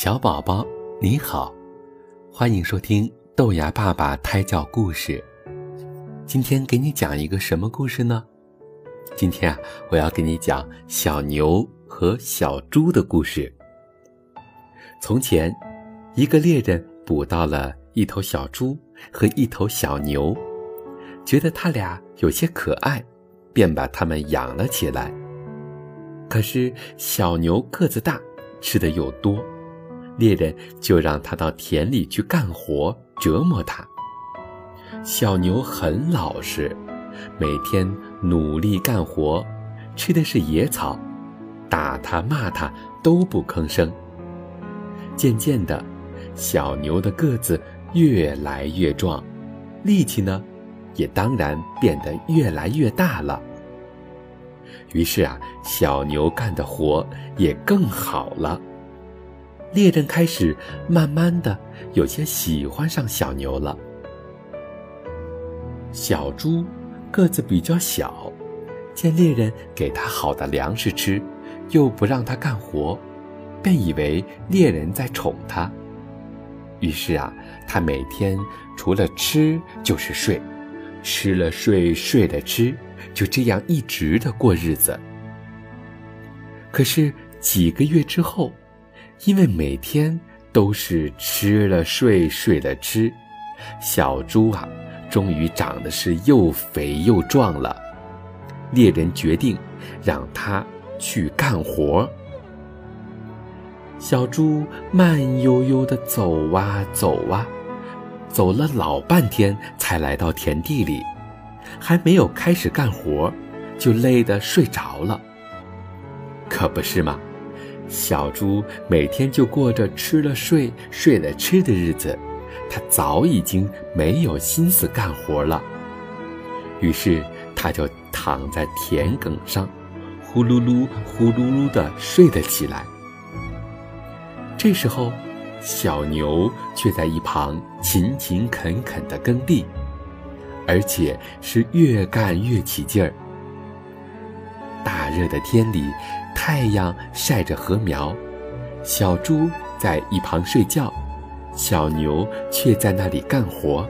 小宝宝，你好，欢迎收听豆芽爸爸胎教故事。今天给你讲一个什么故事呢？今天啊，我要给你讲小牛和小猪的故事。从前，一个猎人捕到了一头小猪和一头小牛，觉得它俩有些可爱，便把它们养了起来。可是小牛个子大，吃的又多。猎人就让他到田里去干活，折磨他。小牛很老实，每天努力干活，吃的是野草，打他骂他都不吭声。渐渐的，小牛的个子越来越壮，力气呢，也当然变得越来越大了。于是啊，小牛干的活也更好了。猎人开始慢慢的有些喜欢上小牛了。小猪个子比较小，见猎人给他好的粮食吃，又不让他干活，便以为猎人在宠他。于是啊，他每天除了吃就是睡，吃了睡，睡了吃，就这样一直的过日子。可是几个月之后，因为每天都是吃了睡，睡了吃，小猪啊，终于长得是又肥又壮了。猎人决定让它去干活。小猪慢悠悠地走啊走啊，走了老半天才来到田地里，还没有开始干活，就累得睡着了。可不是吗？小猪每天就过着吃了睡、睡了吃的日子，它早已经没有心思干活了。于是，它就躺在田埂上，呼噜噜、呼噜噜地睡了起来。这时候，小牛却在一旁勤勤恳恳地耕地，而且是越干越起劲儿。热的天里。太阳晒着禾苗，小猪在一旁睡觉，小牛却在那里干活。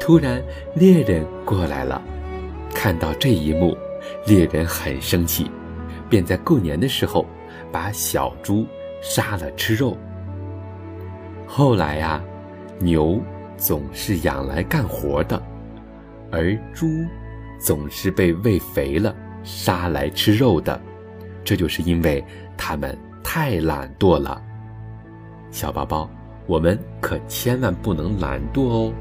突然，猎人过来了，看到这一幕，猎人很生气，便在过年的时候把小猪杀了吃肉。后来呀，牛总是养来干活的，而猪总是被喂肥了杀来吃肉的。这就是因为他们太懒惰了，小宝宝，我们可千万不能懒惰哦。